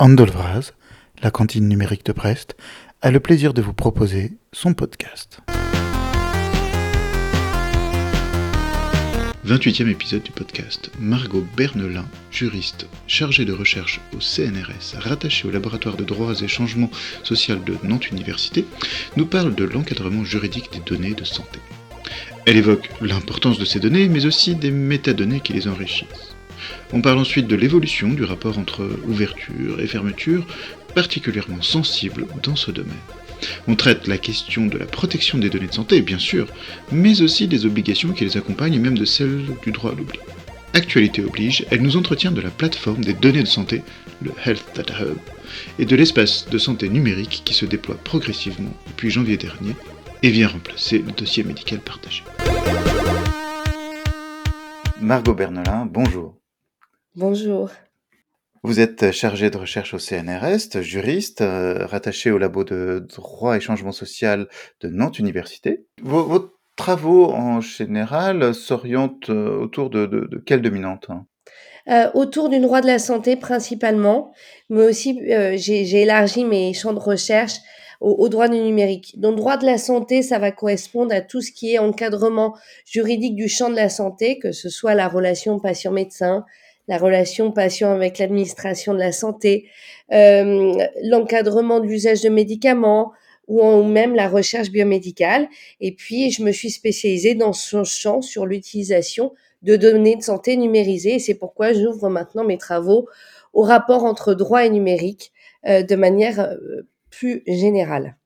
Andolvraz, la cantine numérique de Brest, a le plaisir de vous proposer son podcast. 28e épisode du podcast. Margot Bernelin, juriste chargée de recherche au CNRS, rattachée au laboratoire de droits et changements sociaux de Nantes Université, nous parle de l'encadrement juridique des données de santé. Elle évoque l'importance de ces données, mais aussi des métadonnées qui les enrichissent. On parle ensuite de l'évolution du rapport entre ouverture et fermeture, particulièrement sensible dans ce domaine. On traite la question de la protection des données de santé, bien sûr, mais aussi des obligations qui les accompagnent et même de celles du droit à l'oubli. Actualité oblige, elle nous entretient de la plateforme des données de santé, le Health Data Hub, et de l'espace de santé numérique qui se déploie progressivement depuis janvier dernier et vient remplacer le dossier médical partagé. Margot Bernelin, bonjour. Bonjour. Vous êtes chargé de recherche au CNRS, juriste, euh, rattaché au labo de droit et changement social de Nantes Université. Vos, travaux en général s'orientent euh, autour de, de, quelle dominante hein? Euh, autour du droit de la santé principalement, mais aussi j'ai élargi mes champs de recherche au, au, droit du numérique. Donc, droit de la santé, ça va correspondre à tout ce qui est encadrement juridique du champ de la santé, que ce soit la relation patient-médecin, la relation patient avec l'administration de la santé, euh, l'encadrement de l'usage de médicaments ou, même la recherche biomédicale. Et puis, je me suis spécialisée dans ce champ sur l'utilisation de données de santé numérisées. C'est pourquoi j'ouvre maintenant mes travaux au rapport entre droit et numérique euh, de manière euh, plus générale.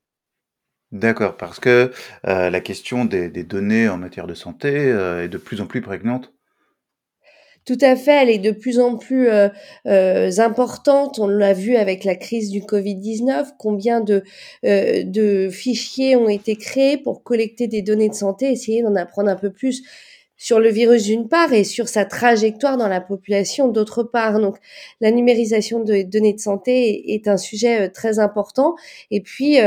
D'accord, parce que la question des, données en matière de santé est de plus en plus prégnante tout à fait, elle est de plus en plus euh, euh, importante. On l'a vu avec la crise du Covid-19, combien de, euh, de fichiers ont été créés pour collecter des données de santé, essayer d'en apprendre un peu plus sur le virus d'une part et sur sa trajectoire dans la population d'autre part. Donc la numérisation des données de santé est un sujet très important. Et puis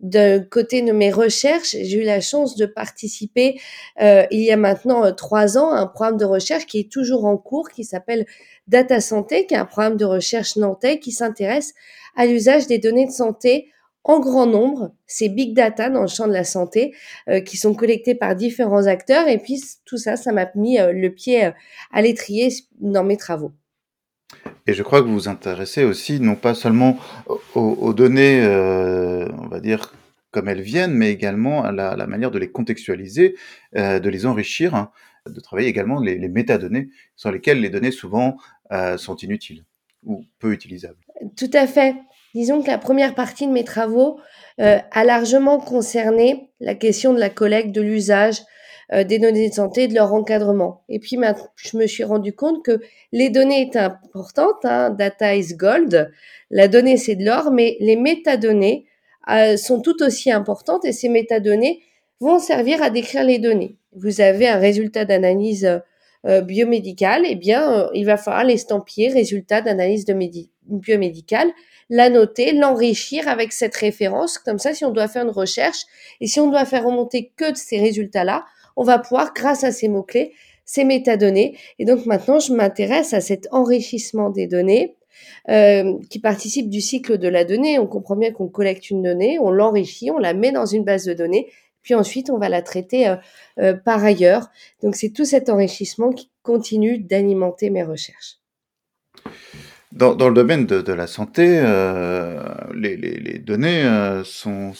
d'un côté de mes recherches, j'ai eu la chance de participer euh, il y a maintenant euh, trois ans à un programme de recherche qui est toujours en cours, qui s'appelle Data Santé, qui est un programme de recherche nantais qui s'intéresse à l'usage des données de santé en grand nombre, ces big data dans le champ de la santé, euh, qui sont collectés par différents acteurs. Et puis tout ça, ça m'a mis le pied à l'étrier dans mes travaux. Et je crois que vous vous intéressez aussi non pas seulement aux, données, euh, on va dire, comme elles viennent, mais également à la, manière de les contextualiser, euh, de les enrichir, hein, de travailler également les, métadonnées, sans lesquelles les données souvent euh, sont inutiles ou peu utilisables. Tout à fait. Disons que la première partie de mes travaux a largement concerné la question de la collecte, de l'usage, euh, des données de santé, de leur encadrement. Et puis je me suis rendu compte que les données étaient importantes, hein, data is gold, la donnée c'est de l'or, mais les métadonnées euh, sont tout aussi importantes et ces métadonnées vont servir à décrire les données. Vous avez un résultat d'analyse euh, biomédicale, eh bien, il va falloir l'estampiller résultat d'analyse de biomédicale, la noter, l'enrichir avec cette référence. Comme ça, si on doit faire une recherche et si on doit faire remonter que de ces résultats-là, on va pouvoir, grâce à ces mots-clés, ces métadonnées. Et donc maintenant, je m'intéresse à cet enrichissement des données euh, qui participe du cycle de la donnée. On comprend bien qu'on collecte une donnée, on l'enrichit, on la met dans une base de données, puis ensuite on va la traiter euh, euh, par ailleurs. Donc c'est tout cet enrichissement qui continue d'alimenter mes recherches. Dans, le domaine de, la santé, les, données sont,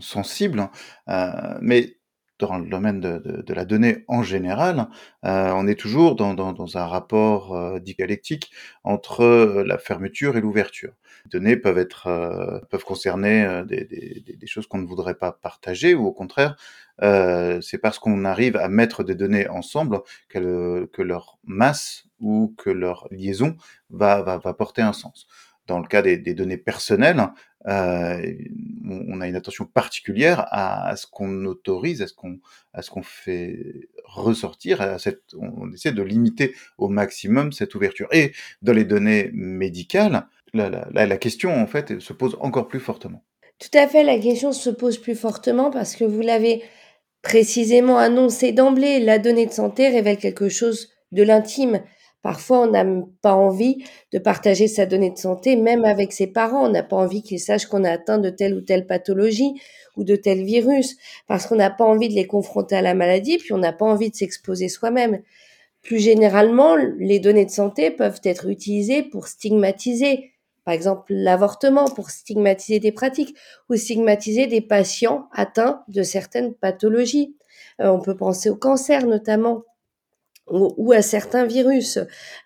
sensibles, hein. mais dans le domaine de, la donnée en général, euh, on est toujours dans, un rapport euh, dialectique entre euh, la fermeture et l'ouverture. Les données peuvent être peuvent concerner des, choses qu'on ne voudrait pas partager ou au contraire, c'est parce qu'on arrive à mettre des données ensemble que, leur masse ou que leur liaison va, va, va porter un sens dans le cas des, données personnelles, euh, on, a une attention particulière à, ce qu'on autorise, à ce qu'on à ce qu'on fait ressortir, à on essaie de limiter au maximum cette ouverture. Et dans les données médicales, la, question en fait se pose encore plus fortement. Tout à fait, la question se pose plus fortement parce que vous l'avez précisément annoncé d'emblée, la donnée de santé révèle quelque chose de l'intime Parfois, on n'a pas envie de partager sa donnée de santé, même avec ses parents. On n'a pas envie qu'ils sachent qu'on a atteint de telle ou telle pathologie ou de tel virus, parce qu'on n'a pas envie de les confronter à la maladie, puis on n'a pas envie de s'exposer soi-même. Plus généralement, les données de santé peuvent être utilisées pour stigmatiser, par exemple l'avortement, pour stigmatiser des pratiques ou stigmatiser des patients atteints de certaines pathologies. Euh, on peut penser au cancer notamment ou, à certains virus.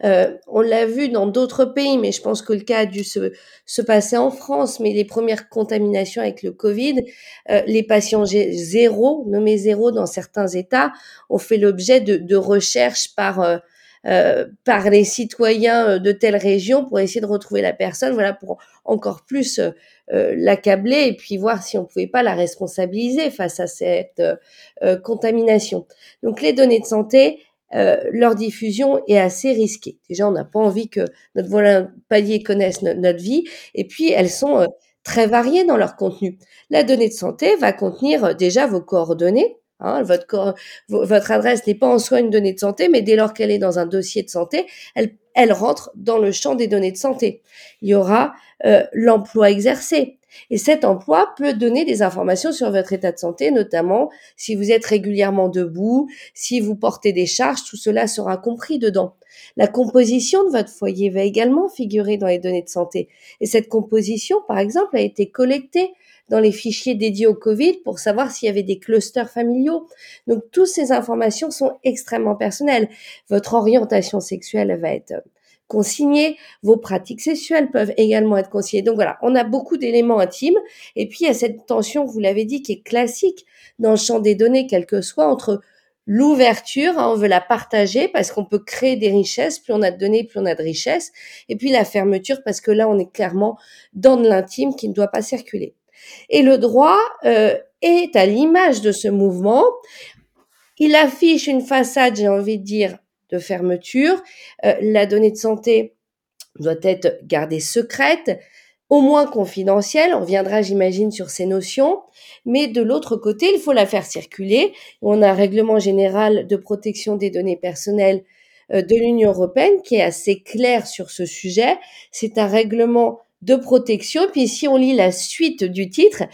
Euh, on l'a vu dans d'autres pays, mais je pense que le cas a dû se, se passer en France. Mais les premières contaminations avec le Covid, euh, les patients zéro, nommés zéro dans certains États, ont fait l'objet de, de recherches par euh, euh par les citoyens de telle région pour essayer de retrouver la personne, voilà, pour encore plus euh, l'accabler et puis voir si on pouvait pas la responsabiliser face à cette euh, contamination. Donc les données de santé, euh, leur diffusion est assez risquée. Déjà, on n'a pas envie que notre voisin palier connaisse notre vie, et puis elles sont euh, très variées dans leur contenu. La donnée de santé va contenir euh, déjà vos coordonnées. Hein, votre, votre adresse n'est pas en soi une donnée de santé, mais dès lors qu'elle est dans un dossier de santé, elle, elle rentre dans le champ des données de santé. Il y aura l'emploi exercé, et cet emploi peut donner des informations sur votre état de santé, notamment si vous êtes régulièrement debout, si vous portez des charges, tout cela sera compris dedans. La composition de votre foyer va également figurer dans les données de santé. Et cette composition, par exemple, a été collectée dans les fichiers dédiés au Covid pour savoir s'il y avait des clusters familiaux. Donc, toutes ces informations sont extrêmement personnelles. Votre orientation sexuelle va être consignées. Vos pratiques sexuelles peuvent également être consignées. Donc voilà, on a beaucoup d'éléments intimes. Et puis, il y a cette tension, vous l'avez dit, qui est classique dans le champ des données, quel que soit, entre l'ouverture, hein, on veut la partager parce qu'on peut créer des richesses, plus on a de données, plus on a de richesses, et puis la fermeture parce que là, on est clairement dans de l'intime qui ne doit pas circuler. Et le droit euh, est à l'image de ce mouvement. Il affiche une façade, j'ai envie de dire, de fermeture. Euh, la donnée de santé doit être gardée secrète, au moins confidentielle. On viendra, j'imagine, sur ces notions. Mais de l'autre côté, il faut la faire circuler. On a un règlement général de protection des données personnelles euh, de l'Union européenne qui est assez clair sur ce sujet. C'est un règlement de protection. Puis si on lit la suite du titre,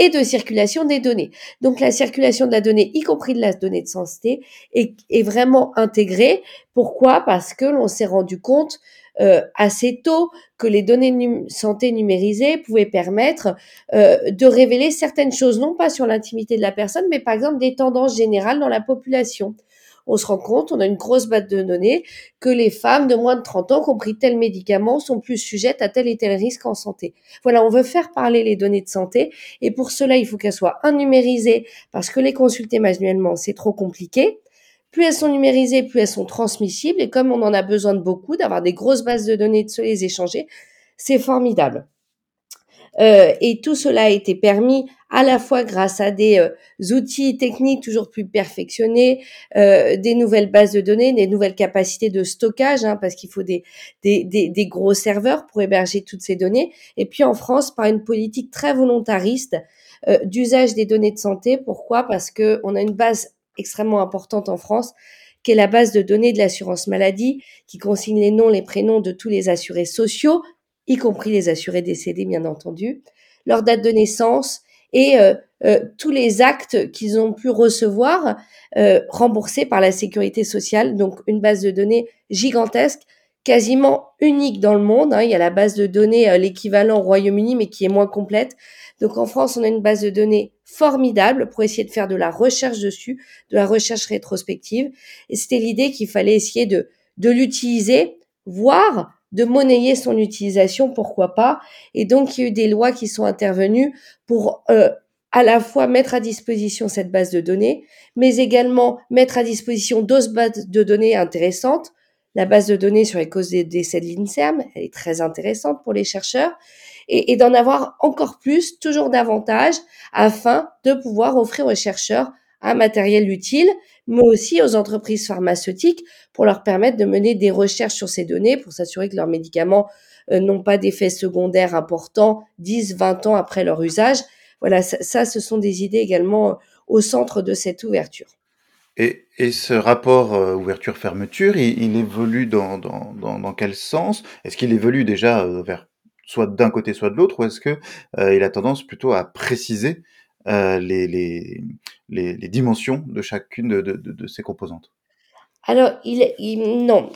et de circulation des données. Donc la circulation de la donnée, y compris de la donnée de santé, est, vraiment intégrée. Pourquoi? Parce que l'on s'est rendu compte euh, assez tôt que les données de santé numérisées pouvaient permettre euh, de révéler certaines choses, non pas sur l'intimité de la personne, mais par exemple des tendances générales dans la population on se rend compte, on a une grosse base de données, que les femmes de moins de 30 ans qui ont pris tel médicament sont plus sujettes à tel et tel risque en santé. Voilà, on veut faire parler les données de santé et pour cela, il faut qu'elles soient numérisées parce que les consulter manuellement, c'est trop compliqué. Plus elles sont numérisées, plus elles sont transmissibles et comme on en a besoin de beaucoup, d'avoir des grosses bases de données, de se les échanger, c'est formidable. Euh, et tout cela a été permis à la fois grâce à des euh, outils techniques toujours plus perfectionnés, euh, des nouvelles bases de données, des nouvelles capacités de stockage, hein, parce qu'il faut des, gros serveurs pour héberger toutes ces données. Et puis en France, par une politique très volontariste d'usage des données de santé. Pourquoi? Parce que on a une base extrêmement importante en France qui est la base de données de l'assurance maladie, qui consigne les noms, les prénoms de tous les assurés sociaux, y compris les assurés décédés, bien entendu, leur date de naissance et euh, euh, tous les actes qu'ils ont pu recevoir euh, remboursés par la sécurité sociale. Donc une base de données gigantesque, quasiment unique dans le monde. Hein. Il y a la base de données, l'équivalent au Royaume-Uni, mais qui est moins complète. Donc en France, on a une base de données formidable pour essayer de faire de la recherche dessus, de la recherche rétrospective. C'était l'idée qu'il fallait essayer de, de l'utiliser, voire de monnayer son utilisation, pourquoi pas. Et donc, il y a eu des lois qui sont intervenues pour euh, à la fois mettre à disposition cette base de données, mais également mettre à disposition d'autres bases de données intéressantes. La base de données sur les causes des décès de l'INSERM, elle est très intéressante pour les chercheurs, et, et d'en avoir encore plus, toujours davantage, afin de pouvoir offrir aux chercheurs un matériel utile, mais aussi aux entreprises pharmaceutiques pour leur permettre de mener des recherches sur ces données pour s'assurer que leurs médicaments euh, n'ont pas d'effets secondaires importants 10, 20 ans après leur usage. Voilà, ça, ce sont des idées également euh, au centre de cette ouverture. Et ce rapport, heu, ouverture-fermeture, il évolue dans dans dans quel sens? Est-ce qu'il évolue déjà, vers soit d'un côté, soit de l'autre? Ou est-ce que, heu, il a tendance plutôt à préciser, les les les les dimensions de chacune de de de de ses composantes? Alors il non.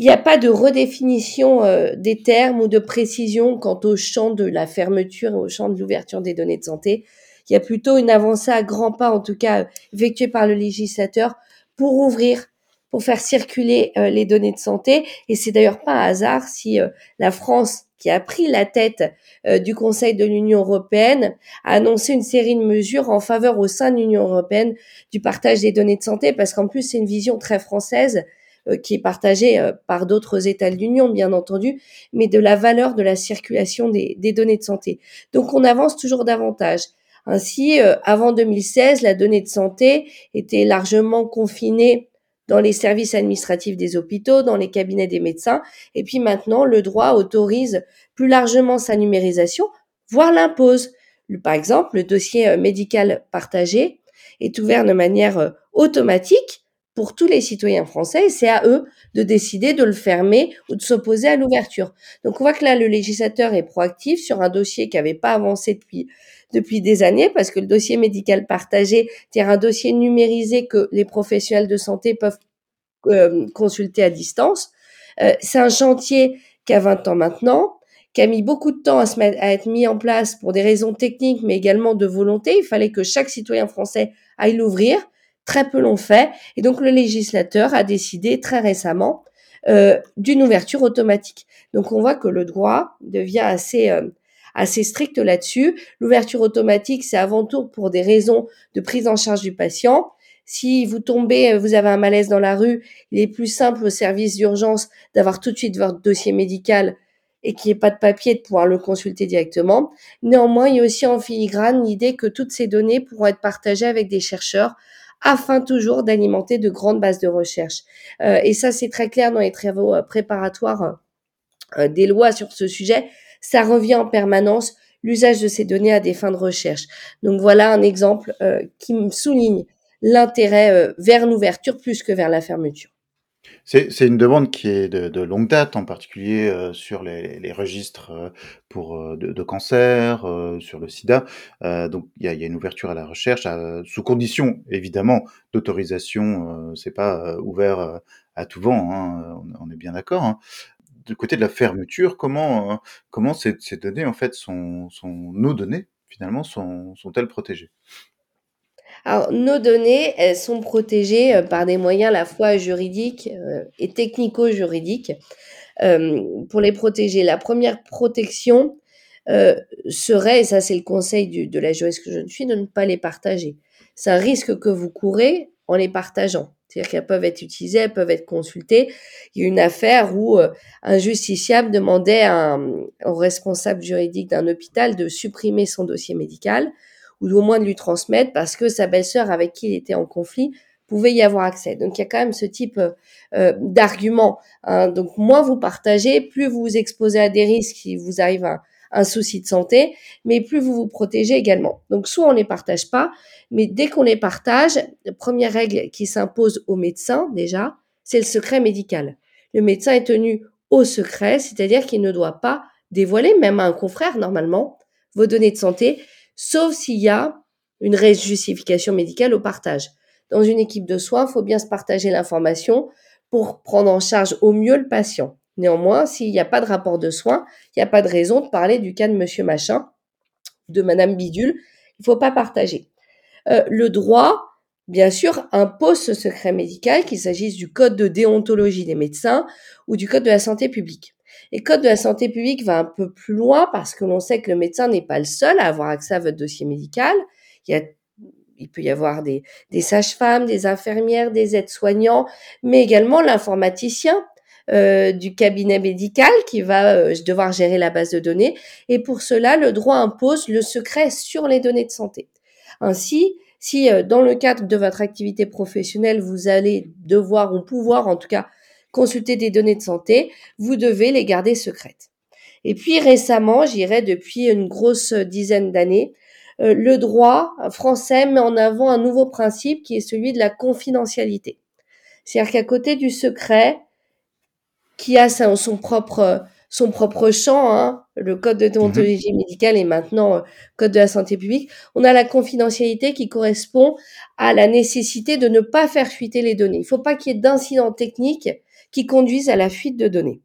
Il y a pas de redéfinition, heu, des termes ou de précision quant au champ de la fermeture et au champ de l'ouverture des données de santé. Il y a plutôt une avancée à grands pas, en tout cas, effectuée par le législateur pour ouvrir, pour faire circuler, les données de santé et c'est d'ailleurs pas un hasard si, la France, qui a pris la tête, heu, du Conseil de l'Union européenne, a annoncé une série de mesures en faveur au sein de l'Union européenne du partage des données de santé. Parce qu'en plus, c'est une vision très française, heu, qui est partagée, heu, par d'autres États de l'Union, bien entendu, mais de la valeur de la circulation des données de santé. Donc on avance toujours davantage. Ainsi, avant 2016, la donnée de santé était largement confinée dans les services administratifs des hôpitaux, dans les cabinets des médecins et puis maintenant, le droit autorise plus largement sa numérisation, voire l'impose. Par exemple, le dossier, heu, médical partagé est ouvert de manière, heu, automatique pour tous les citoyens français c'est à eux de décider de le fermer ou de s'opposer à l'ouverture. Donc on voit que là, le législateur est proactif sur un dossier qui avait pas avancé depuis depuis des années parce que le dossier médical partagé, c'est un dossier numérisé que les professionnels de santé peuvent, hem, consulter à distance. Heu, c'est un chantier qui a 20 ans maintenant, qui a mis beaucoup de temps à être mis en place pour des raisons techniques, mais également de volonté. Il fallait que chaque citoyen français aille l'ouvrir. Très peu l'ont fait et donc le législateur a décidé très récemment, heu, d'une ouverture automatique. Donc on voit que le droit devient assez, hem, assez strict là-dessus. L'ouverture automatique, c'est avant tout pour des raisons de prise en charge du patient. Si vous tombez, vous avez un malaise dans la rue, il est plus simple au service d'urgence d'avoir tout de suite votre dossier médical et qu'il y ait pas de papier, de pouvoir le consulter directement. Néanmoins, il y a aussi en filigrane l'idée que toutes ces données pourront être partagées avec des chercheurs afin toujours d'alimenter de grandes bases de recherche. Heu et ça, c'est très clair dans les travaux, heu, préparatoires, heu, des lois sur ce sujet. Ça revient en permanence, l'usage de ces données à des fins de recherche. Donc voilà un exemple, qui me souligne l'intérêt, vers l'ouverture plus que vers la fermeture. C'est une demande qui est de longue date, en particulier, heu, sur les registres, heu, pour, heu, de de cancer, sur le sida. Donc il y a une ouverture à la recherche, sous condition évidemment d'autorisation, heu, c'est pas, ouvert, à tout vent, hein, on est bien d'accord, hein. Du côté de la fermeture, comment, ces données en fait sont nos données finalement sont sont-elles protégées? Alors nos données, elles sont protégées, heu, par des moyens à la fois juridiques, heu et technico-juridiques. Hem, pour les protéger, la 1re protection, serait et ça c'est le conseil de la juriste que je suis, de ne pas les partager. C'est un risque que vous courez en les partageant. C'est-à-dire qu'elles peuvent être utilisées, elles peuvent être consultées. Il y a une affaire où, un justiciable demandait au responsable juridique d'un hôpital de supprimer son dossier médical ou au moins de lui transmettre parce que sa belle-sœur avec qui il était en conflit pouvait y avoir accès. Donc il y a quand même ce type, heu, d'argument, hein. Donc moins vous partagez, plus vous vous exposez à des risques s'il vous arrive un un souci de santé, mais plus vous vous protégez également. Donc soit on les partage pas, mais dès qu'on les partage, 1re règle qui s'impose aux médecins déjà, c'est le secret médical. Le médecin est tenu au secret, c'est-à-dire qu'il ne doit pas dévoiler, même à un confrère normalement, vos données de santé, sauf s'il y a une justification médicale au partage. Dans une équipe de soins, il faut bien se partager l'information pour prendre en charge au mieux le patient. Néanmoins, s'il y a pas de rapport de soins, il y a pas de raison de parler du cas de monsieur machin, de madame bidule, il faut pas partager. Heu, le droit, bien sûr, impose ce secret médical, qu'il s'agisse du code de déontologie des médecins ou du code de la santé publique. Et code de la santé publique va un peu plus loin parce que l'on sait que le médecin n'est pas le seul à avoir accès à votre dossier médical. Il y a il peut y avoir des des sages-femmes, des infirmières, des aides-soignants, mais également l'informaticien, heu, du cabinet médical qui va, heu, devoir gérer la base de données et pour cela, le droit impose le secret sur les données de santé. Ainsi, si, heu, dans le cadre de votre activité professionnelle, vous allez devoir ou pouvoir en tout cas consulter des données de santé, vous devez les garder secrètes. Et puis récemment, je dirais depuis une grosse dizaine d'années, euh, le droit français met en avant un nouveau principe qui est celui de la confidentialité. C'est-à-dire qu'à côté du secret, qui a son propre son propre champ, hein, le code de mmh déontologie médicale et maintenant euh, code de la santé publique, on a la confidentialité qui correspond à la nécessité de ne pas faire fuiter les données. Il ne faut pas qu'il y ait d'incidents techniques qui conduisent à la fuite de données.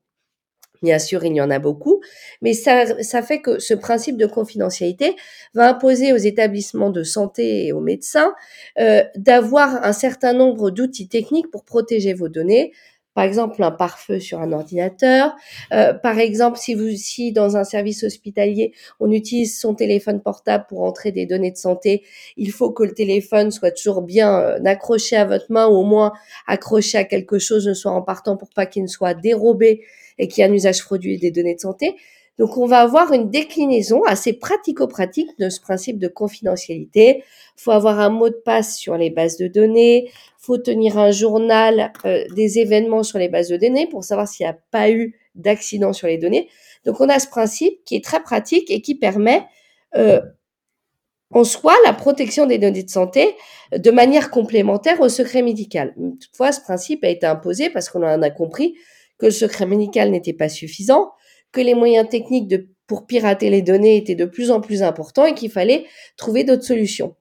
Bien sûr, il y en a beaucoup, mais ça, ça fait que ce principe de confidentialité va imposer aux établissements de santé et aux médecins euh, d'avoir un certain nombre d'outils techniques pour protéger vos données, par exemple un pare-feu sur un ordinateur, euh, par exemple si vous si dans un service hospitalier on utilise son téléphone portable pour entrer des données de santé, il faut que le téléphone soit toujours bien euh, accroché à votre main ou au moins accroché à quelque chose ne soit en partant pour pas qu'il ne soit dérobé et qu'il y ait un usage frauduleux des données de santé. Donc on va avoir une déclinaison assez pratico-pratique de ce principe de confidentialité. Il faut avoir un mot de passe sur les bases de données, faut tenir un journal euh, des événements sur les bases de données pour savoir s'il n'y a pas eu d'accident sur les données. Donc on a ce principe qui est très pratique et qui permet euh, en soi la protection des données de santé de manière complémentaire au secret médical. Toutefois, ce principe a été imposé parce qu'on en a compris que le secret médical n'était pas suffisant, que les moyens techniques de, pour pirater les données étaient de plus en plus importants et qu'il fallait trouver d'autres solutions.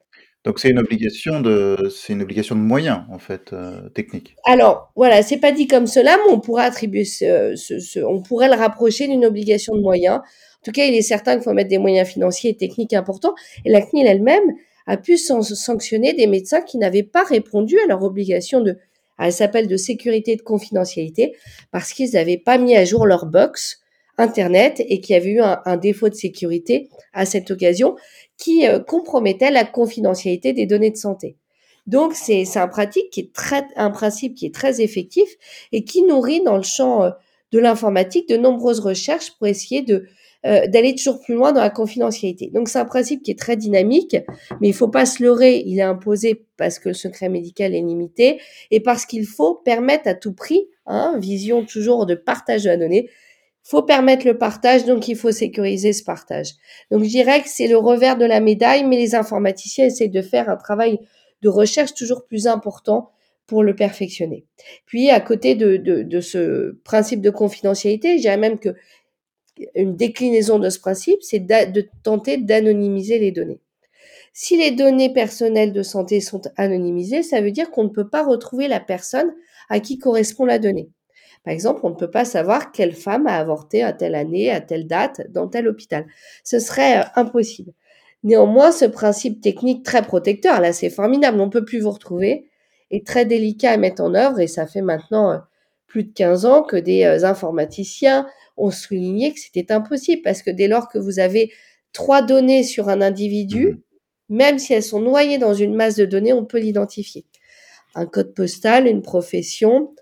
Donc c'est une obligation de c'est une obligation de moyens en fait euh, techniques. Alors voilà, c'est pas dit comme cela, mais on pourrait attribuer ce, ce, on pourrait le rapprocher d'une obligation de moyens. En tout cas, il est certain qu'il faut mettre des moyens financiers et techniques importants. Et la CNIL elle-même a pu sanctionner des médecins qui n'avaient pas répondu à leur obligation de, elle s'appelle de sécurité et de confidentialité, parce qu'ils n'avaient pas mis à jour leur box Internet et qui avait eu un, défaut de sécurité à cette occasion qui euh, compromettait la confidentialité des données de santé. Donc c'est un pratique qui est un principe qui est très effectif et qui nourrit dans le champ euh, de l'informatique de nombreuses recherches pour essayer de euh, d'aller toujours plus loin dans la confidentialité. Donc c'est un principe qui est très dynamique, mais il faut pas se leurrer, il est imposé parce que le secret médical est limité et parce qu'il faut permettre à tout prix, hein, vision toujours de partage de la donnée, faut permettre le partage, donc il faut sécuriser ce partage. Donc je dirais que c'est le revers de la médaille, mais les informaticiens essaient de faire un travail de recherche toujours plus important pour le perfectionner. Puis à côté de, de, ce principe de confidentialité, je dirais même que une déclinaison de ce principe, c'est de tenter d'anonymiser les données. Si les données personnelles de santé sont anonymisées, ça veut dire qu'on ne peut pas retrouver la personne à qui correspond la donnée. Par exemple, on ne peut pas savoir quelle femme a avorté à telle année, à telle date, dans tel hôpital. Ce serait euh, impossible. Néanmoins, ce principe technique très protecteur, là, c'est formidable, on ne peut plus vous retrouver, est très délicat à mettre en œuvre et ça fait maintenant euh, plus de 15 ans que des euh, informaticiens ont souligné que c'était impossible parce que dès lors que vous avez trois données sur un individu, mmh. même si elles sont noyées dans une masse de données, on peut l'identifier. Un code postal, une profession,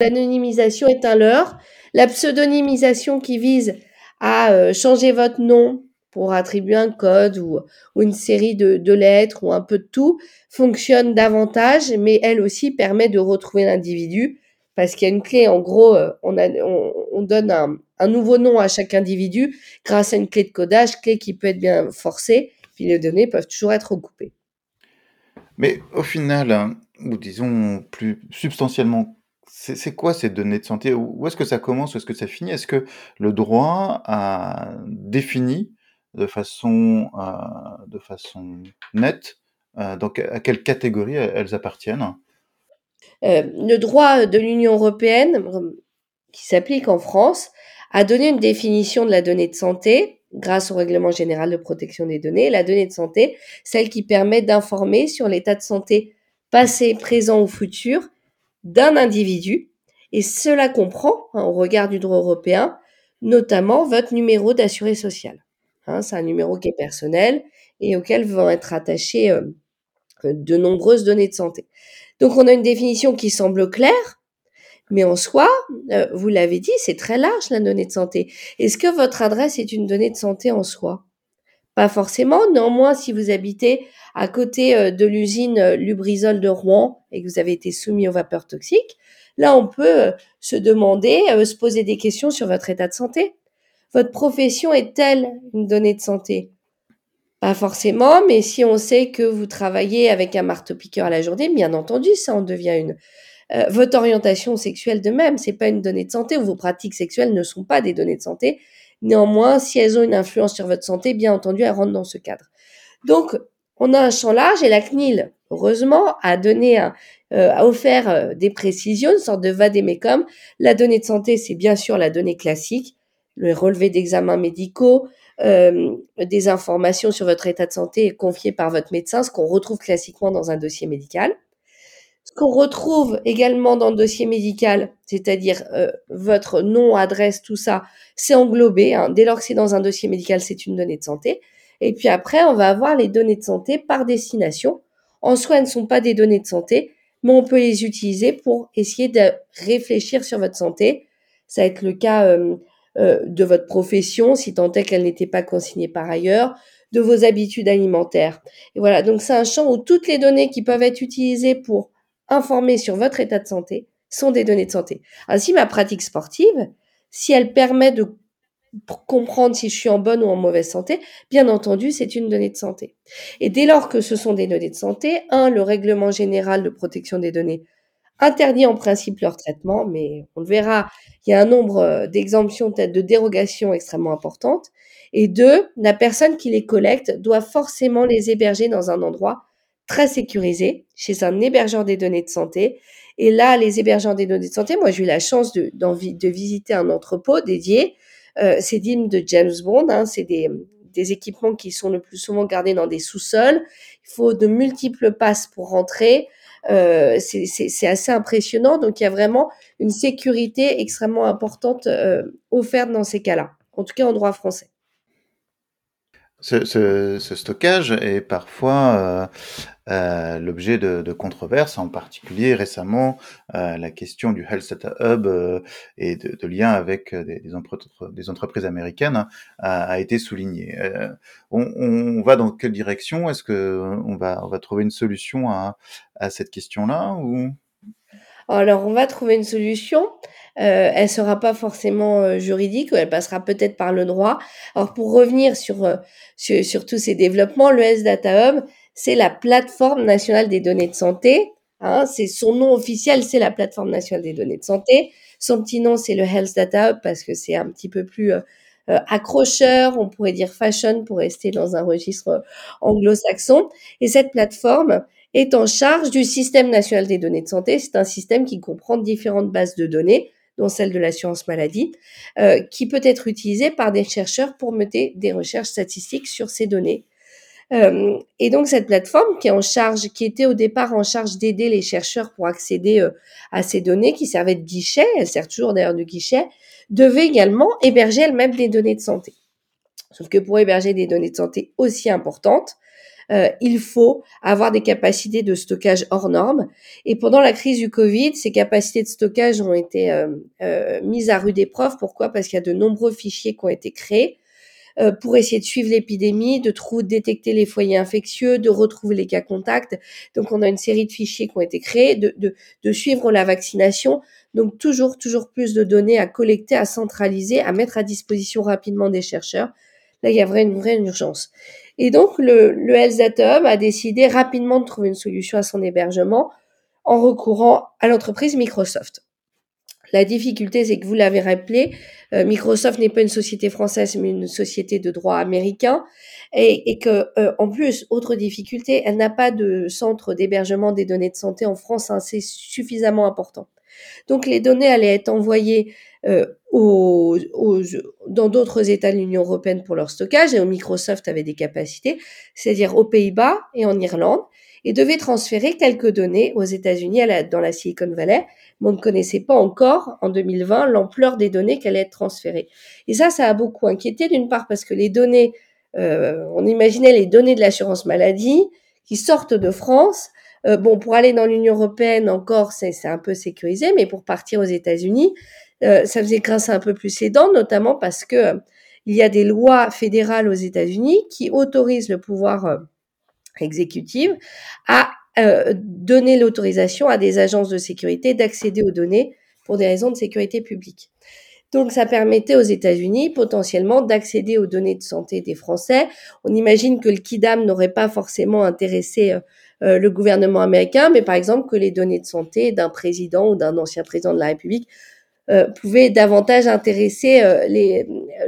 L'anonymisation est un leurre. La pseudonymisation qui vise à euh, changer votre nom pour attribuer un code ou, une série de, lettres ou un peu de tout fonctionne davantage, mais elle aussi permet de retrouver l'individu parce qu'il y a une clé. En gros, euh, on, donne un, nouveau nom à chaque individu grâce à une clé de codage, clé qui peut être bien forcée, puis les données peuvent toujours être recoupées. Mais au final, hein, ou disons plus substantiellement, c'est quoi ces données de santé? Où est-ce que ça commence? Où est-ce que ça finit? Est-ce que le droit a défini de façon, euh, nette, euh, à quelle catégorie elles appartiennent? Euh, le droit de l'Union européenne, qui s'applique en France, a donné une définition de la donnée de santé grâce au règlement général de protection des données. La donnée de santé, celle qui permet d'informer sur l'état de santé passé, présent ou futur d'un individu, et cela comprend, hein, au regard du droit européen, notamment votre numéro d'assuré social. Hein, c'est un numéro qui est personnel et auquel vont être attachées euh, de nombreuses données de santé. Donc on a une définition qui semble claire, mais en soi, euh, vous l'avez dit, c'est très large la donnée de santé. Est-ce que votre adresse est une donnée de santé en soi? Pas forcément. Néanmoins, si vous habitez à côté euh, de l'usine euh, Lubrizol de Rouen et que vous avez été soumis aux vapeurs toxiques, là, on peut euh, se demander, se poser des questions sur votre état de santé. Votre profession est-elle une donnée de santé? Pas forcément, mais si on sait que vous travaillez avec un marteau-piqueur à la journée, bien entendu, ça en devient une. Votre orientation sexuelle de même, c'est pas une donnée de santé ou vos pratiques sexuelles ne sont pas des données de santé. Néanmoins, si elles ont une influence sur votre santé, bien entendu, elles rentrent dans ce cadre. Donc, on a un champ large et la CNIL, heureusement, a donné euh, a offert euh, des précisions, une sorte de vadémécum. La donnée de santé, c'est bien sûr la donnée classique, le relevé d'examens médicaux, euh, des informations sur votre état de santé confiées par votre médecin, ce qu'on retrouve classiquement dans un dossier médical. Ce qu'on retrouve également dans le dossier médical, c'est-à-dire euh, votre nom, adresse, tout ça, c'est englobé. Hein. Dès lors que c'est dans un dossier médical, c'est une donnée de santé. Et puis après, on va avoir les données de santé par destination. En soi, elles ne sont pas des données de santé, mais on peut les utiliser pour essayer de réfléchir sur votre santé. Ça va être le cas euh, euh, de votre profession, si tant est qu'elle n'était pas consignée par ailleurs, de vos habitudes alimentaires. Et voilà, donc c'est un champ où toutes les données qui peuvent être utilisées pour informer sur votre état de santé sont des données de santé. Ainsi, ma pratique sportive, si elle permet de comprendre si je suis en bonne ou en mauvaise santé, bien entendu, c'est une donnée de santé. Et dès lors que ce sont des données de santé, un, le règlement général de protection des données interdit en principe leur traitement, mais on le verra, il y a un nombre euh, d'exemptions, peut-être de dérogations extrêmement importantes. Et deux, la personne qui les collecte doit forcément les héberger dans un endroit très sécurisé, chez un hébergeur des données de santé. Et là, les hébergeurs des données de santé, moi j'ai eu la chance de, de visiter un entrepôt dédié. Euh, c'est digne de James Bond, hein, c'est des, des équipements qui sont le plus souvent gardés dans des sous-sols. Il faut de multiples passes pour rentrer. Euh, c'est assez impressionnant. Donc il y a vraiment une sécurité extrêmement importante euh, offerte dans ces cas-là, en tout cas en droit français. Ce, ce, ce, stockage est parfois euh, euh, l'objet de, de, controverses, en particulier récemment euh, la question du Health Data Hub euh, et de, de lien avec des, des, des, entreprises américaines hein, a, a, été soulignée. Euh, on, on, va dans quelle direction? Est-ce que on va, on va trouver une solution à, à cette question-là ou? Alors, on va trouver une solution. Euh, elle sera pas forcément euh, juridique, elle passera peut-être par le droit. Alors, pour revenir sur, euh, sur, tous ces développements, le S Data Hub, c'est la plateforme nationale des données de santé. Hein, c'est son nom officiel, c'est la plateforme nationale des données de santé. Son petit nom, c'est le Health Data Hub parce que c'est un petit peu plus euh, accrocheur, on pourrait dire fashion pour rester dans un registre anglo-saxon. Et cette plateforme, est en charge du système national des données de santé. C'est un système qui comprend différentes bases de données, dont celle de l'assurance maladie, euh, qui peut être utilisée par des chercheurs pour mener des recherches statistiques sur ces données. Euh, et donc cette plateforme qui est en charge, qui était au départ en charge d'aider les chercheurs pour accéder euh, à ces données, qui servait de guichet, elle sert toujours d'ailleurs de guichet, devait également héberger elle-même des données de santé. Sauf que pour héberger des données de santé aussi importantes, euh, il faut avoir des capacités de stockage hors normes. Et pendant la crise du Covid, ces capacités de stockage ont été euh, euh, mises à rude épreuve. Pourquoi? Parce qu'il y a de nombreux fichiers qui ont été créés euh, pour essayer de suivre l'épidémie, de détecter les foyers infectieux, de retrouver les cas contacts. Donc, on a une série de fichiers qui ont été créés, de, de, de suivre la vaccination. Donc, toujours, toujours plus de données à collecter, à centraliser, à mettre à disposition rapidement des chercheurs. Là, il y a vraiment une vraie urgence. Et donc, le, le a décidé rapidement de trouver une solution à son hébergement en recourant à l'entreprise Microsoft. La difficulté, c'est que vous l'avez rappelé, euh, Microsoft n'est pas une société française, mais une société de droit américain, et, et que, euh, en plus, autre difficulté, elle n'a pas de centre d'hébergement des données de santé en France, hein, c'est suffisamment important. Donc, les données allaient être envoyées aux, aux, dans d'autres États de l'Union européenne pour leur stockage, et Microsoft avait des capacités, c'est-à-dire aux Pays-Bas et en Irlande, et devait transférer quelques données aux États-Unis dans la Silicon Valley, mais on ne connaissait pas encore en 2020 l'ampleur des données qu'elle allait être transférées. Et ça, ça a beaucoup inquiété, d'une part parce que les données, euh, on imaginait les données de l'assurance maladie qui sortent de France, euh, bon, pour aller dans l'Union européenne encore, c'est un peu sécurisé, mais pour partir aux États-Unis, euh, ça faisait grincer un peu plus les dents, notamment parce que euh, il y a des lois fédérales aux États-Unis qui autorisent le pouvoir euh, exécutif à donner l'autorisation à des agences de sécurité d'accéder aux données pour des raisons de sécurité publique. Donc ça permettait aux États-Unis potentiellement d'accéder aux données de santé des Français. On imagine que le KIDAM n'aurait pas forcément intéressé le gouvernement américain, mais par exemple que les données de santé d'un président ou d'un ancien président de la République euh, pouvaient davantage intéresser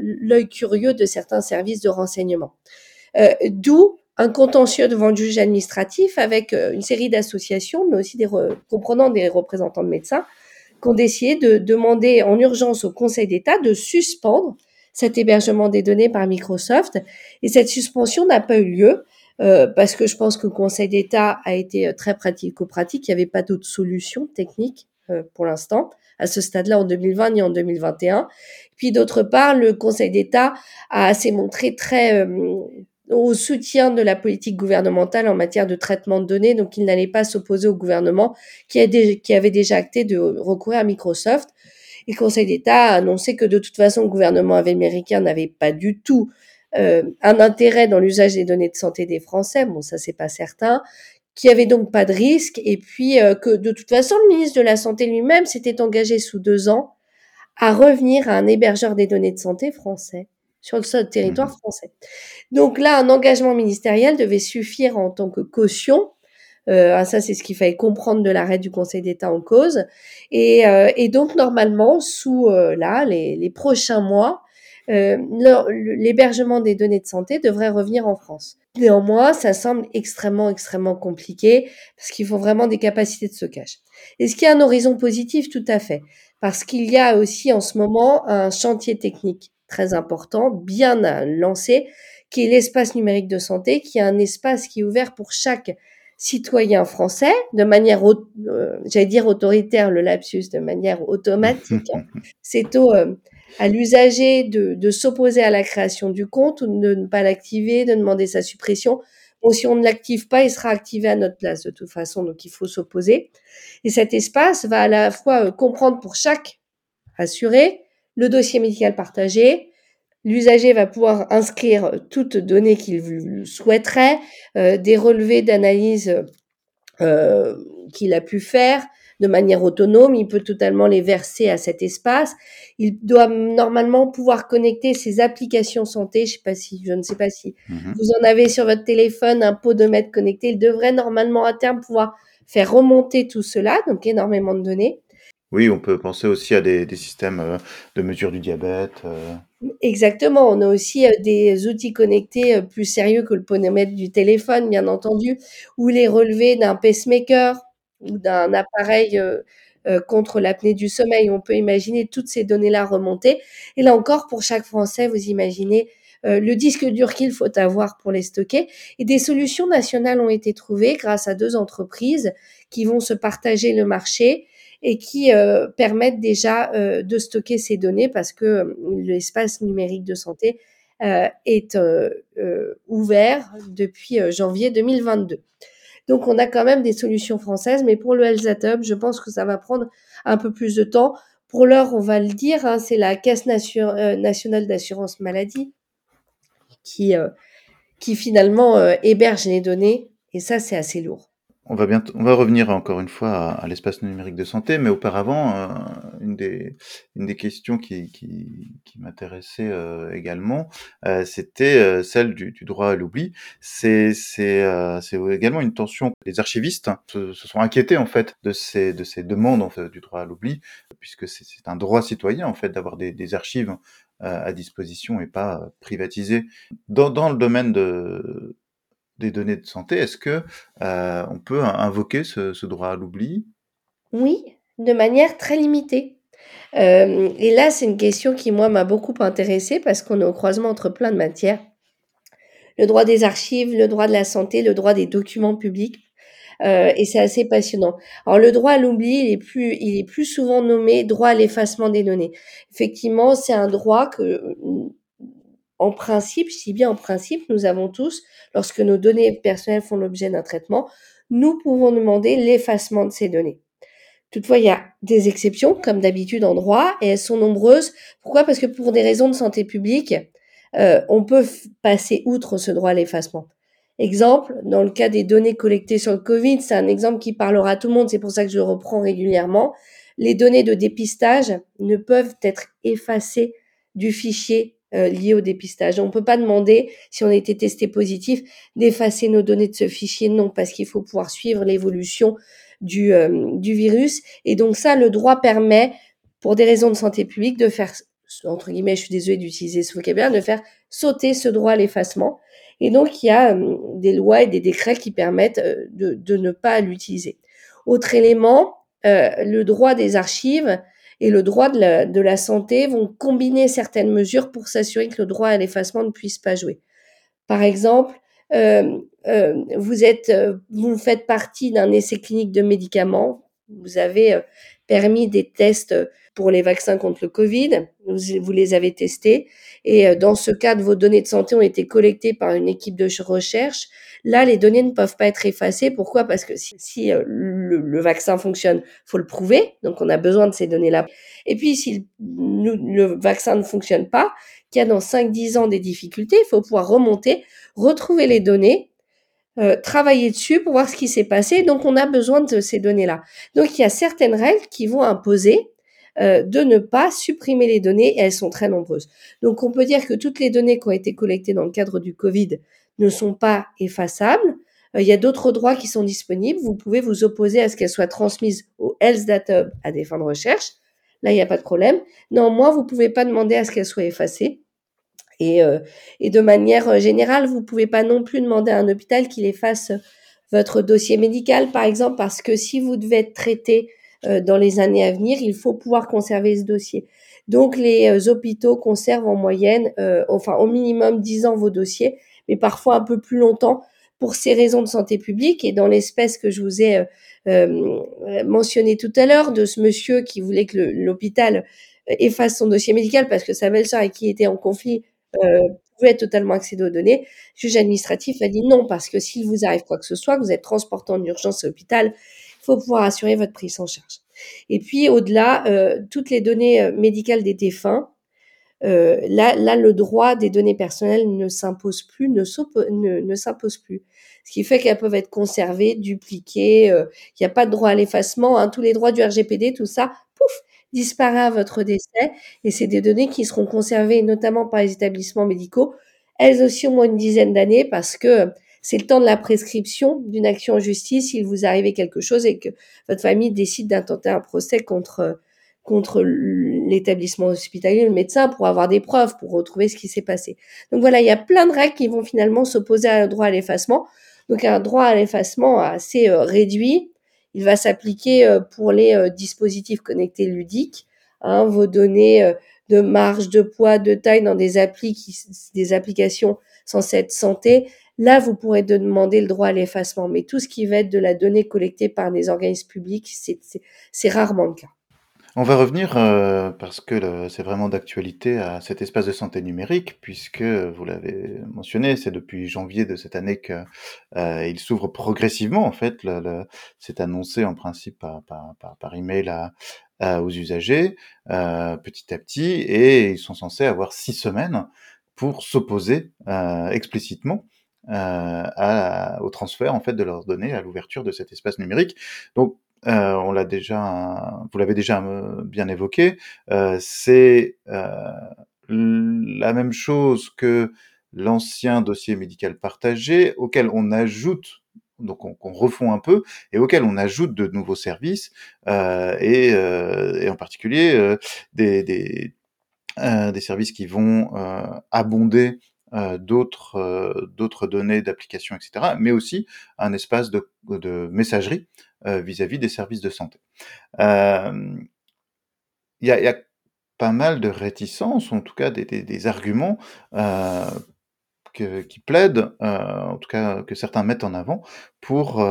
l'œil curieux de certains services de renseignement. D'où un contentieux devant le juge administratif avec une série d'associations, mais aussi des comprenant des représentants de médecins, qui ont décidé de demander en urgence au Conseil d'État de suspendre cet hébergement des données par Microsoft. Et cette suspension n'a pas eu lieu euh, parce que je pense que le Conseil d'État a été euh, très pratico-pratique. Il n'y avait pas d'autre solution technique euh, pour l'instant à ce stade-là en 2020 ni en 2021. Puis d'autre part, le Conseil d'État a s'est montré très au soutien de la politique gouvernementale en matière de traitement de données, donc il n'allait pas s'opposer au gouvernement qui, avait déjà acté de recourir à Microsoft. Le Conseil d'État a annoncé que de toute façon, le gouvernement américain n'avait pas du tout euh, un intérêt dans l'usage des données de santé des Français. Bon, ça c'est pas certain. Qu'il n'y avait donc pas de risque, et puis euh, que de toute façon, le ministre de la Santé lui-même s'était engagé sous deux ans à revenir à un hébergeur des données de santé français sur le sol territoire mmh français. Donc là, un engagement ministériel devait suffire en tant que caution. Euh, ah, ça, c'est ce qu'il fallait comprendre de l'arrêt du Conseil d'État en cause. Et, euh, et donc, normalement, sous euh, là, les, les, prochains mois, euh, l'hébergement des données de santé devrait revenir en France. Néanmoins, ça semble extrêmement, extrêmement compliqué parce qu'il faut vraiment des capacités de stockage. Est-ce qu'il y a un horizon positif? Tout à fait. Parce qu'il y a aussi en ce moment un chantier technique très important, bien lancé, qui est l'espace numérique de santé, qui est un espace qui est ouvert pour chaque citoyen français de manière, euh, j'allais dire autoritaire, le lapsus, de manière automatique. C'est au, euh, à l'usager de, de s'opposer à la création du compte ou de ne pas l'activer, de demander sa suppression. Bon, si on ne l'active pas, il sera activé à notre place de toute façon, donc il faut s'opposer. Et cet espace va à la fois euh, comprendre pour chaque assuré le dossier médical partagé. L'usager va pouvoir inscrire toutes données qu'il souhaiterait, euh, des relevés d'analyse euh, qu'il a pu faire de manière autonome. Il peut totalement les verser à cet espace. Il doit normalement pouvoir connecter ses applications santé. Je sais pas si, je ne sais pas si mhm. vous en avez sur votre téléphone un podomètre connecté. Il devrait normalement à terme pouvoir faire remonter tout cela, donc énormément de données. Oui, on peut penser aussi à des, systèmes euh, de mesure du diabète. Euh. Exactement, on a aussi euh, des outils connectés plus sérieux que le ponomètre du téléphone, bien entendu, ou les relevés d'un pacemaker ou d'un appareil contre l'apnée du sommeil. On peut imaginer toutes ces données-là remonter. Et là encore, pour chaque Français, vous imaginez le disque dur qu'il faut avoir pour les stocker. Et des solutions nationales ont été trouvées grâce à deux entreprises qui vont se partager le marché et qui euh, permettent déjà euh, de stocker ces données parce que euh, l'espace numérique de santé est ouvert depuis janvier 2022. Donc on a quand même des solutions françaises, mais pour le Health je pense que ça va prendre un peu plus de temps. Pour l'heure, on va le dire, hein, c'est la Caisse nationale d'assurance maladie qui, qui finalement héberge les données, et ça c'est assez lourd. On va, bien on va revenir encore une fois à, l'espace numérique de santé, mais auparavant, euh, une, des, une des questions qui, qui, qui m'intéressait euh, également, euh, c'était celle du, droit à l'oubli. C'est également une tension. Les archivistes se, se, sont inquiétés en fait de ces, de ces demandes en fait, du droit à l'oubli, puisque c'est un droit citoyen en fait d'avoir des, des archives à disposition et pas privatisées. Dans, dans le domaine de des données de santé, est-ce que euh, on peut invoquer ce, droit à l'oubli? Oui, de manière très limitée. Euh, et là, c'est une question qui, moi, m'a beaucoup intéressée parce qu'on est au croisement entre plein de matières. Le droit des archives, le droit de la santé, le droit des documents publics. Euh, et c'est assez passionnant. Alors le droit à l'oubli, il est plus, il est plus souvent nommé droit à l'effacement des données. Effectivement, c'est un droit que en principe, si bien en principe, nous avons tous, lorsque nos données personnelles font l'objet d'un traitement, nous pouvons demander l'effacement de ces données. Toutefois, il y a des exceptions, comme d'habitude en droit, et elles sont nombreuses. Pourquoi? Parce que pour des raisons de santé publique, euh, on peut passer outre ce droit à l'effacement. Exemple, dans le cas des données collectées sur le Covid, c'est un exemple qui parlera à tout le monde, c'est pour ça que je le reprends régulièrement. les données de dépistage ne peuvent être effacées du fichier euh, lié au dépistage. On ne peut pas demander, si on a été testé positif, d'effacer nos données de ce fichier. Non, parce qu'il faut pouvoir suivre l'évolution du, euh, du virus. Et donc ça, le droit permet, pour des raisons de santé publique, de faire, entre guillemets, je suis désolée d'utiliser ce vocabulaire, de faire sauter ce droit à l'effacement. Et donc, il y a euh, des lois et des décrets qui permettent de ne pas l'utiliser. Autre élément, le droit des archives et le droit de la, santé vont combiner certaines mesures pour s'assurer que le droit à l'effacement ne puisse pas jouer. Par exemple, euh, euh, vous êtes, euh, vous faites partie d'un essai clinique de médicaments. Vous avez euh, permis des tests pour les vaccins contre le Covid. Vous, les avez testés. Et dans ce cadre, vos données de santé ont été collectées par une équipe de recherche. Là, les données ne peuvent pas être effacées. Pourquoi? Parce que si, si le, le, vaccin fonctionne, faut le prouver. Donc, on a besoin de ces données-là. Et puis, si le, le vaccin ne fonctionne pas, qu'il y a dans 5-10 ans des difficultés, il faut pouvoir remonter, retrouver les données, euh, travailler dessus pour voir ce qui s'est passé. Donc, on a besoin de ces données-là. Donc, il y a certaines règles qui vont imposer euh, de ne pas supprimer les données et elles sont très nombreuses. Donc, on peut dire que toutes les données qui ont été collectées dans le cadre du Covid ne sont pas effaçables. Euh, il y a d'autres droits qui sont disponibles. Vous pouvez vous opposer à ce qu'elles soient transmises au Health Data Hub à des fins de recherche. Là, il n'y a pas de problème. Néanmoins, vous ne pouvez pas demander à ce qu'elles soient effacées. Et, euh, et, de manière générale, vous ne pouvez pas non plus demander à un hôpital qu'il efface votre dossier médical, par exemple, parce que si vous devez être traité euh, dans les années à venir, il faut pouvoir conserver ce dossier. Donc, les euh, hôpitaux conservent en moyenne, euh, enfin au minimum 10 ans vos dossiers, mais parfois un peu plus longtemps pour ces raisons de santé publique. Et dans l'espèce que je vous ai euh, mentionné tout à l'heure, de ce monsieur qui voulait que l'hôpital efface son dossier médical parce que sa belle-sœur avec qui était en conflit euh, pouvait totalement accéder aux données. Le juge administratif a dit non parce que s'il vous arrive quoi que ce soit, que vous êtes transporté en urgence à l'hôpital, il faut pouvoir assurer votre prise en charge. Et puis au-delà, euh, toutes les données médicales des défunts, euh, là, le droit des données personnelles ne s'impose plus, ne, s'impose plus. Ce qui fait qu'elles peuvent être conservées, dupliquées. Euh, il n'y a pas de droit à l'effacement. Hein, tous les droits du RGPD, tout ça, disparaît à votre décès. Et c'est des données qui seront conservées notamment par les établissements médicaux, elles aussi au moins une dizaine d'années, parce que c'est le temps de la prescription d'une action en justice. S'il vous arrivait quelque chose et que votre famille décide d'intenter un procès contre contre l'établissement hospitalier, le médecin, pour avoir des preuves, pour retrouver ce qui s'est passé. Donc voilà, il y a plein de règles qui vont finalement s'opposer à un droit à l'effacement. Donc un droit à l'effacement assez euh, réduit, il va s'appliquer euh, pour les euh, dispositifs connectés ludiques, hein, vos données de marge, de poids, de taille dans des applis qui, des applications censées être santé. Là, vous pourrez demander le droit à l'effacement. Mais tout ce qui va être de la donnée collectée par des organismes publics, c'est rarement le cas. On va revenir, euh, parce que c'est vraiment d'actualité à cet espace de santé numérique, puisque vous l'avez mentionné, c'est depuis janvier de cette année qu'il euh, s'ouvre progressivement. En fait, c'est annoncé en principe par, par, par, email aux usagers euh, petit à petit, et ils sont censés avoir six semaines pour s'opposer explicitement au transfert en fait de leurs données à l'ouverture de cet espace numérique. Donc on l'a déjà, vous l'avez déjà euh, bien évoqué, euh, c'est la même chose que l'ancien dossier médical partagé auquel on ajoute donc on, refond un peu et auquel on ajoute de nouveaux services et, en particulier des, des, des, services qui vont abonder d'autres données d'application etc mais aussi un espace de, de messagerie euh, vis-à-vis des services de santé. Euh, il y, a, pas mal de réticences, en tout cas des, arguments euh, qui plaident, en tout cas que certains mettent en avant, pour,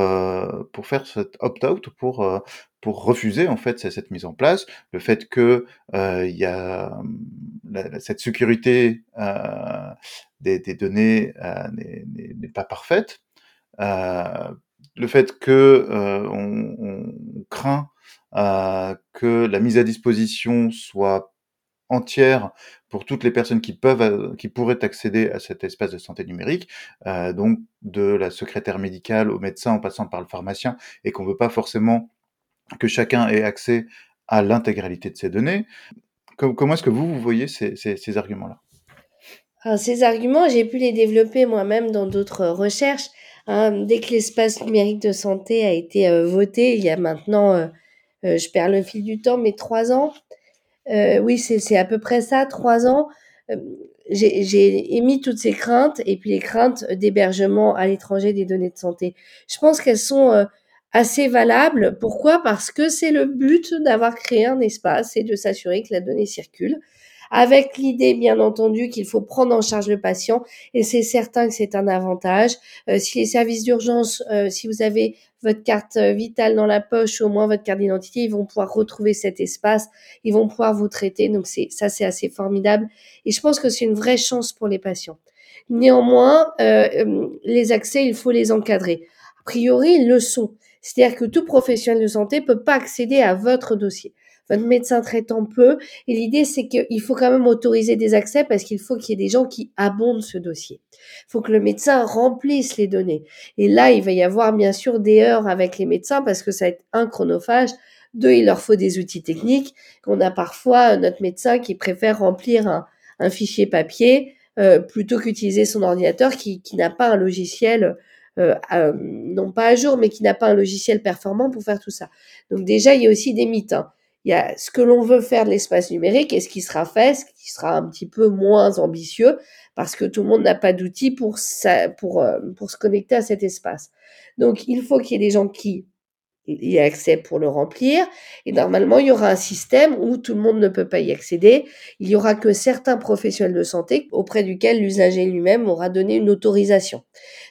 pour faire cet opt-out, pour, pour refuser en fait cette mise en place, le fait que il y a cette sécurité des, données n'est pas parfaite, le fait que euh, on, craint euh, que la mise à disposition soit entière pour toutes les personnes qui peuvent, euh, qui pourraient accéder à cet espace de santé numérique, donc de la secrétaire médicale au médecin en passant par le pharmacien, et qu'on veut pas forcément que chacun ait accès à l'intégralité de ces données. comment est-ce que vous, vous voyez ces, ces, arguments-là? Ces arguments, j'ai pu les développer moi-même dans d'autres recherches. Hein. dès que l'espace numérique de santé a été euh, voté, il y a maintenant, euh, euh, je perds le fil du temps, mais trois ans. oui, c'est à peu près ça, trois ans j'ai émis toutes ces craintes et puis les craintes d'hébergement à l'étranger des données de santé. Je pense qu'elles sont euh, assez valables. Pourquoi? Parce que c'est le but d'avoir créé un espace et de s'assurer que la donnée circule avec l'idée bien entendu qu'il faut prendre en charge le patient et c'est certain que c'est un avantage. Euh, si les services d'urgence, euh, si vous avez votre carte euh, vitale dans la poche, au moins votre carte d'identité, ils vont pouvoir retrouver cet espace, ils vont pouvoir vous traiter. Donc c'est ça, c'est assez formidable. Et je pense que c'est une vraie chance pour les patients. Néanmoins, les accès, il faut les encadrer. A priori, ils le sont. C'est-à-dire que tout professionnel de santé peut pas accéder à votre dossier votre médecin traitant peut. Et l'idée, c'est qu'il faut quand même autoriser des accès parce qu'il faut qu'il y ait des gens qui abondent ce dossier. Il faut que le médecin remplisse les données. Et là, il va y avoir bien sûr des heures avec les médecins parce que ça va être un chronophage. Deux, il leur faut des outils techniques. On a parfois notre médecin qui préfère remplir un, fichier papier euh, plutôt qu'utiliser son ordinateur qui, qui n'a pas un logiciel euh, non pas à jour, mais qui n'a pas un logiciel performant pour faire tout ça. Donc déjà, il y a aussi des mythes. Hein il y a ce que l'on veut faire de l'espace numérique et ce qui sera fait, ce qui sera un petit peu moins ambitieux parce que tout le monde n'a pas d'outils pour, euh, pour se connecter à cet espace. Donc, il faut qu'il y ait des gens qui y aient accès pour le remplir. Et normalement, il y aura un système où tout le monde ne peut pas y accéder. Il y aura que certains professionnels de santé auprès duquel l'usager lui-même aura donné une autorisation.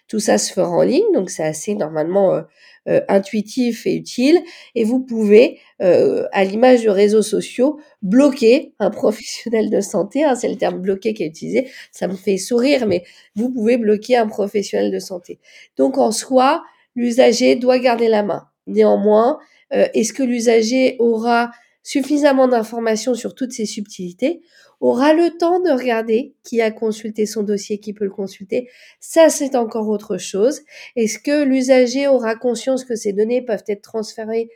Tout ça se fera en ligne, donc c'est assez normalement euh, euh, intuitif et utile. Et vous pouvez, euh, à l'image de réseaux sociaux, bloquer un professionnel de santé. Hein, c'est le terme bloqué qui est utilisé. Ça me fait sourire, mais vous pouvez bloquer un professionnel de santé. Donc en soi, l'usager doit garder la main. Néanmoins, euh, est-ce que l'usager aura suffisamment d'informations sur toutes ces subtilités aura le temps de regarder qui a consulté son dossier, qui peut le consulter? Ça, c'est encore autre chose. Est-ce que l'usager aura conscience que ces données peuvent être transférées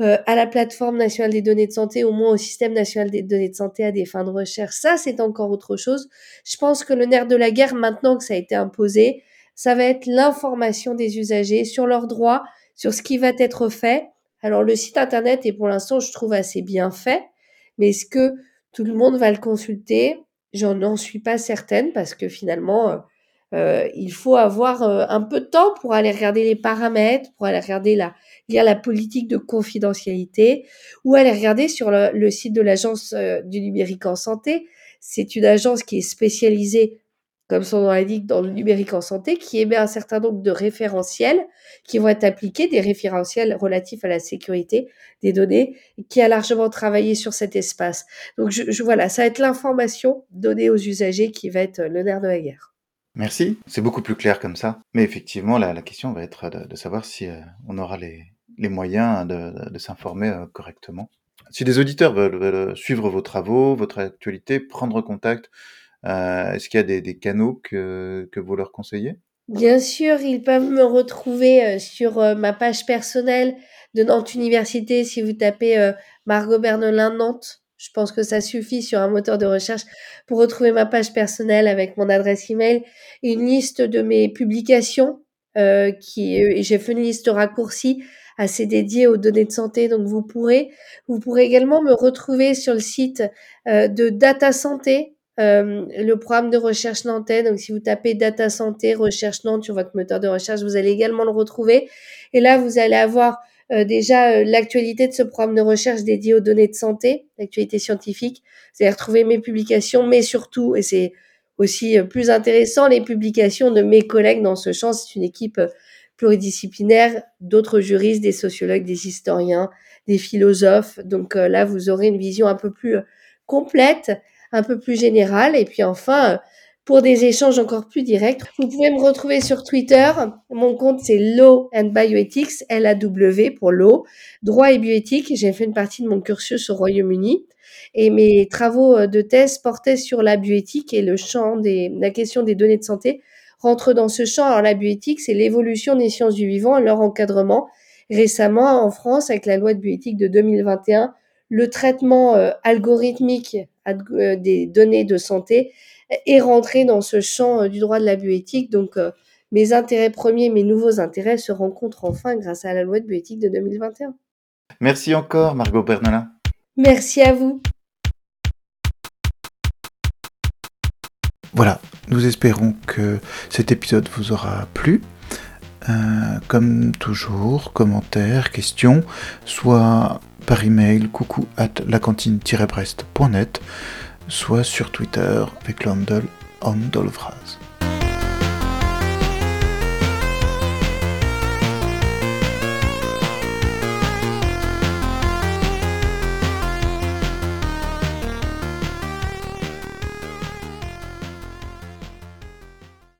euh, à la plateforme nationale des données de santé, au moins au système national des données de santé à des fins de recherche? Ça, c'est encore autre chose. Je pense que le nerf de la guerre, maintenant que ça a été imposé, ça va être l'information des usagers sur leurs droits, sur ce qui va être fait. Alors, le site internet est pour l'instant, je trouve, assez bien fait. Mais est-ce que tout le monde va le consulter? J'en suis pas certaine parce que finalement, euh, euh, il faut avoir euh, un peu de temps pour aller regarder les paramètres, pour aller regarder la, lire la politique de confidentialité ou aller regarder sur le site de l'agence du numérique en santé. C'est une agence qui est spécialisée comme son nom l'indique, dans le numérique en santé, qui émet un certain nombre de référentiels qui vont être appliqués, des référentiels relatifs à la sécurité des données, qui a largement travaillé sur cet espace. Donc voilà, ça va être l'information donnée aux usagers qui va être le nerf de la guerre. Merci, c'est beaucoup plus clair comme ça. Mais effectivement, la, question va être de, savoir si euh, on aura les, moyens de, de s'informer euh, correctement. Si des auditeurs veulent suivre vos travaux, votre actualité, prendre contact, euh, est-ce qu'il y a des, canaux que, que vous leur conseillez? Bien sûr, ils peuvent me retrouver euh, sur euh, ma page personnelle de Nantes Université si vous tapez Margot Bernolin Nantes. Je pense que ça suffit sur un moteur de recherche pour retrouver ma page personnelle avec mon adresse email une liste de mes publications. qui j'ai fait une liste raccourcie assez dédiée aux données de santé. Donc vous pourrez vous pourrez également me retrouver sur le site de Data Santé euh, le programme de recherche nantais. Donc, si vous tapez Data Santé, Recherche Nantes sur votre moteur de recherche, vous allez également le retrouver. Et là, vous allez avoir euh, déjà euh, l'actualité de ce programme de recherche dédié aux données de santé, l'actualité scientifique. Vous allez retrouver mes publications, mais surtout, et c'est aussi plus intéressant, les publications de mes collègues dans ce champ. C'est une équipe pluridisciplinaire, d'autres juristes, des sociologues, des historiens, des philosophes. Donc là, vous aurez une vision un peu plus complète un peu plus général. Et puis enfin, pour des échanges encore plus directs, vous pouvez me retrouver sur Twitter. Mon compte, c'est Law and Bioethics, L-A-W pour Law, droit et bioéthique. J'ai fait une partie de mon cursus au Royaume-Uni. Et mes travaux de thèse portaient sur la bioéthique et le champ des, la question des données de santé rentre dans ce champ. Alors la bioéthique, c'est l'évolution des sciences du vivant et leur encadrement. Récemment, en France, avec la loi de bioéthique de 2021, le traitement algorithmique des données de santé est rentré dans ce champ du droit de la bioéthique. Donc, mes intérêts premiers, mes nouveaux intérêts se rencontrent enfin grâce à la loi de bioéthique de 2021. Merci encore, Margot Bernolin. Merci à vous. Voilà, nous espérons que cet épisode vous aura plu. Euh, comme toujours, commentaires, questions, soit par email coucou at lacantine-brest.net, soit sur Twitter avec l'handle homme